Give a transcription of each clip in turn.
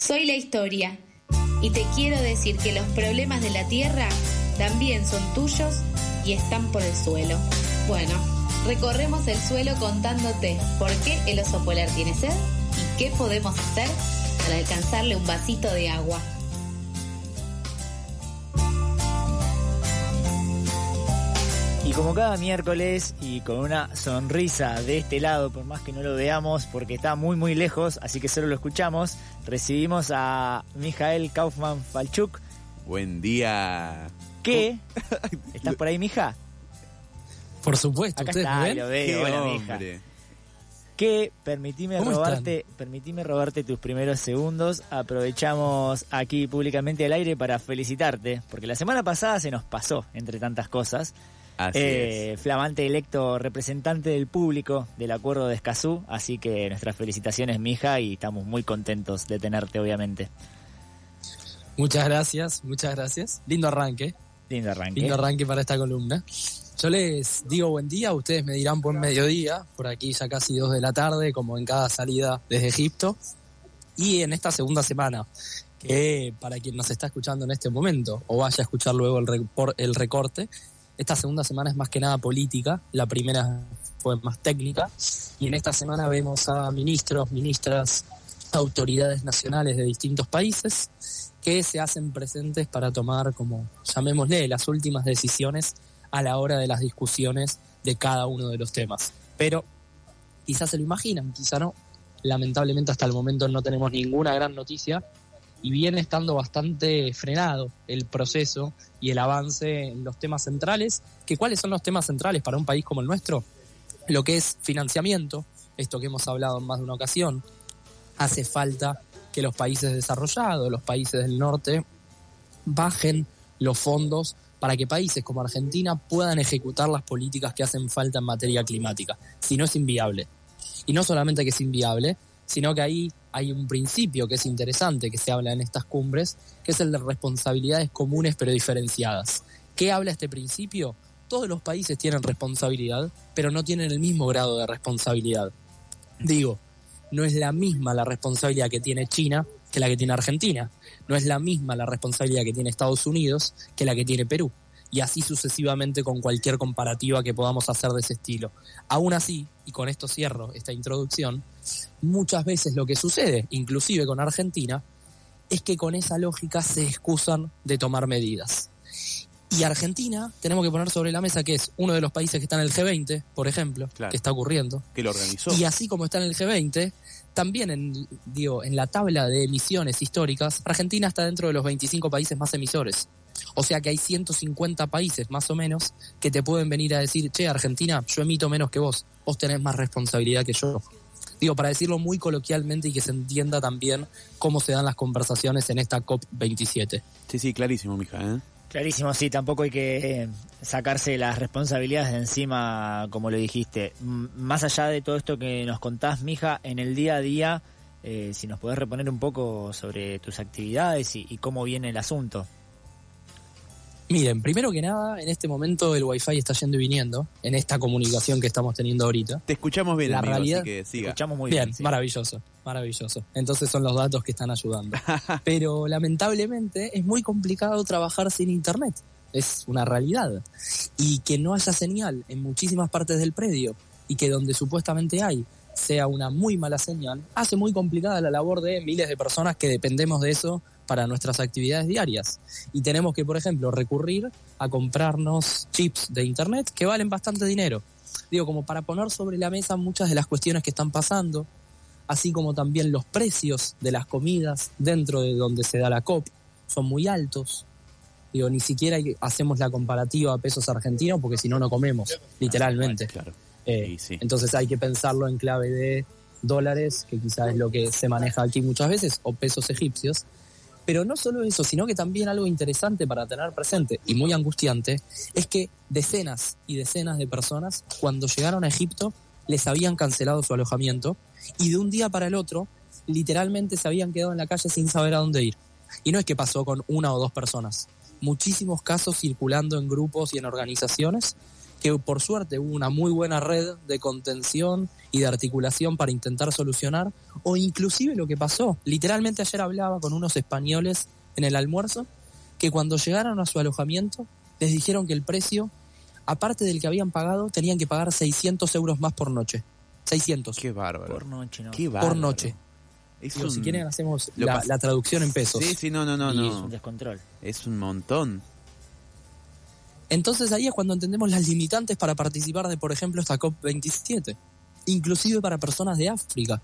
Soy la historia y te quiero decir que los problemas de la tierra también son tuyos y están por el suelo. Bueno, recorremos el suelo contándote por qué el oso polar tiene sed y qué podemos hacer para alcanzarle un vasito de agua. Y como cada miércoles y con una sonrisa de este lado, por más que no lo veamos porque está muy muy lejos, así que solo lo escuchamos, recibimos a Mijael Kaufman Falchuk. Buen día. ¿Qué? ¿Estás por ahí, mija? Por supuesto, Acá ¿ustedes está, ven? lo veo, Qué hola, mija. que permitime ¿Cómo robarte, permitime robarte tus primeros segundos. Aprovechamos aquí públicamente al aire para felicitarte, porque la semana pasada se nos pasó entre tantas cosas. Así Eh, es. flamante electo representante del público del acuerdo de Escazú, así que nuestras felicitaciones, mija, y estamos muy contentos de tenerte, obviamente. Muchas gracias, muchas gracias. Lindo arranque, Lindo arranque. lindo arranque para esta columna. Yo les digo buen día, ustedes me dirán buen mediodía, por aquí ya casi dos de la tarde, como en cada salida desde Egipto. Y en esta segunda semana, que para quien nos está escuchando en este momento, o vaya a escuchar luego el recorte, esta segunda semana es más que nada política, la primera fue más técnica, y en esta semana vemos a ministros, ministras, autoridades nacionales de distintos países que se hacen presentes para tomar, como llamémosle, las últimas decisiones a la hora de las discusiones de cada uno de los temas. Pero quizás se lo imaginan, quizá no. Lamentablemente hasta el momento no tenemos ninguna gran noticia y viene estando bastante frenado el proceso y el avance en los temas centrales. ¿Que ¿Cuáles son los temas centrales para un país como el nuestro? Lo que es financiamiento, esto que hemos hablado en más de una ocasión. Hace falta que los países desarrollados, los países del norte, bajen los fondos para que países como Argentina puedan ejecutar las políticas que hacen falta en materia climática. Si no es inviable. Y no solamente que es inviable, sino que ahí hay un principio que es interesante que se habla en estas cumbres, que es el de responsabilidades comunes pero diferenciadas. ¿Qué habla este principio? Todos los países tienen responsabilidad, pero no tienen el mismo grado de responsabilidad. Digo, no es la misma la responsabilidad que tiene China que la que tiene Argentina. No es la misma la responsabilidad que tiene Estados Unidos que la que tiene Perú. Y así sucesivamente con cualquier comparativa que podamos hacer de ese estilo. Aún así, y con esto cierro esta introducción, muchas veces lo que sucede, inclusive con Argentina, es que con esa lógica se excusan de tomar medidas. Y Argentina, tenemos que poner sobre la mesa que es uno de los países que está en el G20, por ejemplo, Claro. que está ocurriendo, Que lo organizó. y así como está en el G20, también en, digo, en la tabla de emisiones históricas, Argentina está dentro de los 25 países más emisores. O sea que hay 150 países más o menos que te pueden venir a decir, che, Argentina, yo emito menos que vos, vos tenés más responsabilidad que yo. Digo, para decirlo muy coloquialmente y que se entienda también cómo se dan las conversaciones en esta COP27. Sí, sí, clarísimo, mija. ¿eh? Clarísimo, sí, tampoco hay que eh, sacarse las responsabilidades de encima, como lo dijiste. M- Más allá de todo esto que nos contás, mija, en el día a día, eh, si nos podés reponer un poco sobre tus actividades y, y cómo viene el asunto. Miren, primero que nada, en este momento el Wi-Fi está yendo y viniendo en esta comunicación que estamos teniendo ahorita. Te escuchamos bien, La amigo, realidad- así que siga. Escuchamos muy bien, bien. sí. maravilloso, maravilloso. Entonces son los datos que están ayudando. Pero lamentablemente es muy complicado trabajar sin internet. Es una realidad. Y que no haya señal en muchísimas partes del predio y que donde supuestamente hay sea una muy mala señal, hace muy complicada la labor de miles de personas que dependemos de eso para nuestras actividades diarias. Y tenemos que, por ejemplo, recurrir a comprarnos chips de internet que valen bastante dinero. Digo, como para poner sobre la mesa muchas de las cuestiones que están pasando, así como también los precios de las comidas dentro de donde se da la COP son muy altos. Digo, ni siquiera hacemos la comparativa a pesos argentinos porque si no, no comemos, literalmente. Claro. Eh, Sí, sí. Entonces hay que pensarlo en clave de dólares, que quizás es lo que se maneja aquí muchas veces, o pesos egipcios. Pero no solo eso, sino que también algo interesante para tener presente y muy angustiante es que decenas y decenas de personas cuando llegaron a Egipto les habían cancelado su alojamiento y de un día para el otro literalmente se habían quedado en la calle sin saber a dónde ir. Y no es que pasó con una o dos personas, muchísimos casos circulando en grupos y en organizaciones que por suerte hubo una muy buena red de contención y de articulación para intentar solucionar, o inclusive lo que pasó, literalmente ayer hablaba con unos españoles en el almuerzo, que cuando llegaron a su alojamiento les dijeron que el precio, aparte del que habían pagado, tenían que pagar 600 euros más por noche. 600. Qué bárbaro. Por noche, ¿no? Qué por noche. Es Digo, un- Si quieren hacemos la, traducción en pesos. Sí, sí, no, no, no, y es no. un descontrol. Es un montón. Entonces ahí es cuando entendemos las limitantes para participar de, por ejemplo, esta COP27, inclusive para personas de África.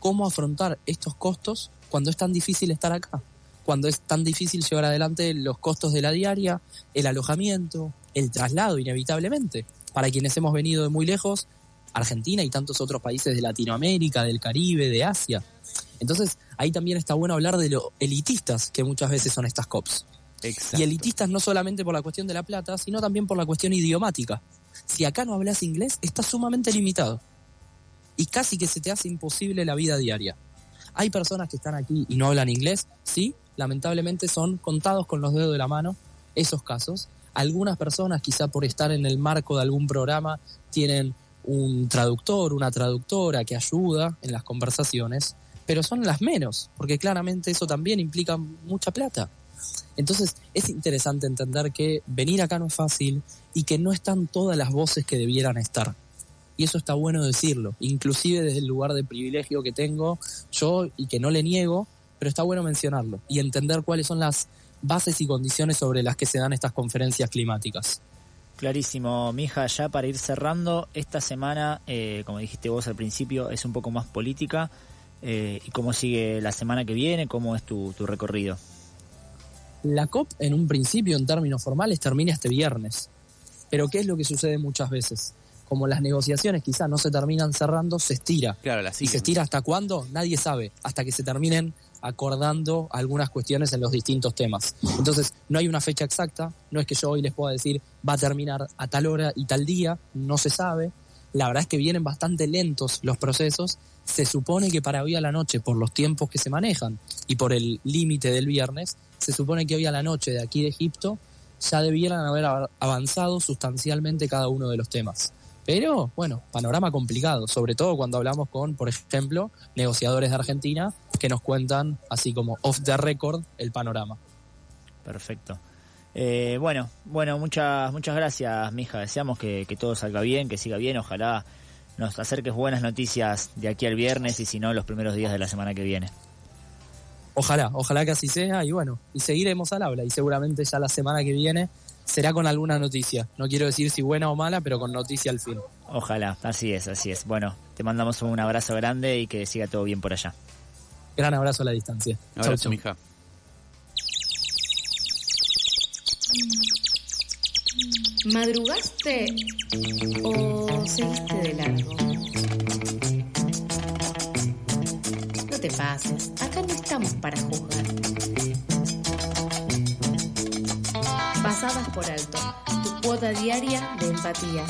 ¿Cómo afrontar estos costos cuando es tan difícil estar acá? Cuando es tan difícil llevar adelante los costos de la diaria, el alojamiento, el traslado, inevitablemente. Para quienes hemos venido de muy lejos, Argentina y tantos otros países de Latinoamérica, del Caribe, de Asia. Entonces, ahí también está bueno hablar de lo elitistas que muchas veces son estas COPs. Y elitistas no solamente por la cuestión de la plata, sino también por la cuestión idiomática. Si acá no hablas inglés, estás sumamente limitado. Y casi que se te hace imposible la vida diaria. Hay personas que están aquí y no hablan inglés, sí, lamentablemente son contados con los dedos de la mano esos casos. Algunas personas, quizá por estar en el marco de algún programa, tienen un traductor, una traductora que ayuda en las conversaciones, pero son las menos, porque claramente eso también implica mucha plata. Entonces es interesante entender que venir acá no es fácil y que no están todas las voces que debieran estar. Y eso está bueno decirlo, inclusive desde el lugar de privilegio que tengo yo y que no le niego, pero está bueno mencionarlo y entender cuáles son las bases y condiciones sobre las que se dan estas conferencias climáticas. Clarísimo, mija, ya para ir cerrando, esta semana, eh, como dijiste vos al principio, es un poco más política. eh, ¿Y cómo sigue la semana que viene? ¿Cómo es tu, tu recorrido? La COP en un principio, en términos formales, termina este viernes. Pero ¿qué es lo que sucede muchas veces? Como las negociaciones quizás no se terminan cerrando, se estira. Claro, la ¿Y se estira hasta cuándo? Nadie sabe, hasta que se terminen acordando algunas cuestiones en los distintos temas. Entonces, no hay una fecha exacta, no es que yo hoy les pueda decir va a terminar a tal hora y tal día, no se sabe. La verdad es que vienen bastante lentos los procesos. Se supone que para hoy a la noche, por los tiempos que se manejan y por el límite del viernes, se supone que hoy a la noche de aquí de Egipto ya debieran haber av- avanzado sustancialmente cada uno de los temas. Pero, bueno, panorama complicado, sobre todo cuando hablamos con, por ejemplo, negociadores de Argentina que nos cuentan, así como off the record, el panorama. Perfecto. Eh, bueno, bueno, muchas, muchas gracias, mija. Deseamos que, que todo salga bien, que siga bien. Ojalá nos acerques buenas noticias de aquí al viernes y si no, los primeros días de la semana que viene. Ojalá, ojalá que así sea y bueno, y seguiremos al habla y seguramente ya la semana que viene será con alguna noticia. No quiero decir si buena o mala, pero con noticia al fin. Ojalá, así es, así es. Bueno, te mandamos un abrazo grande y que siga todo bien por allá. Gran abrazo a la distancia. Chau, Abrazo, chau. mija. ¿Madrugaste o seguiste de largo? Te acá no estamos para juzgar. Pasadas por alto, tu cuota diaria de empatía.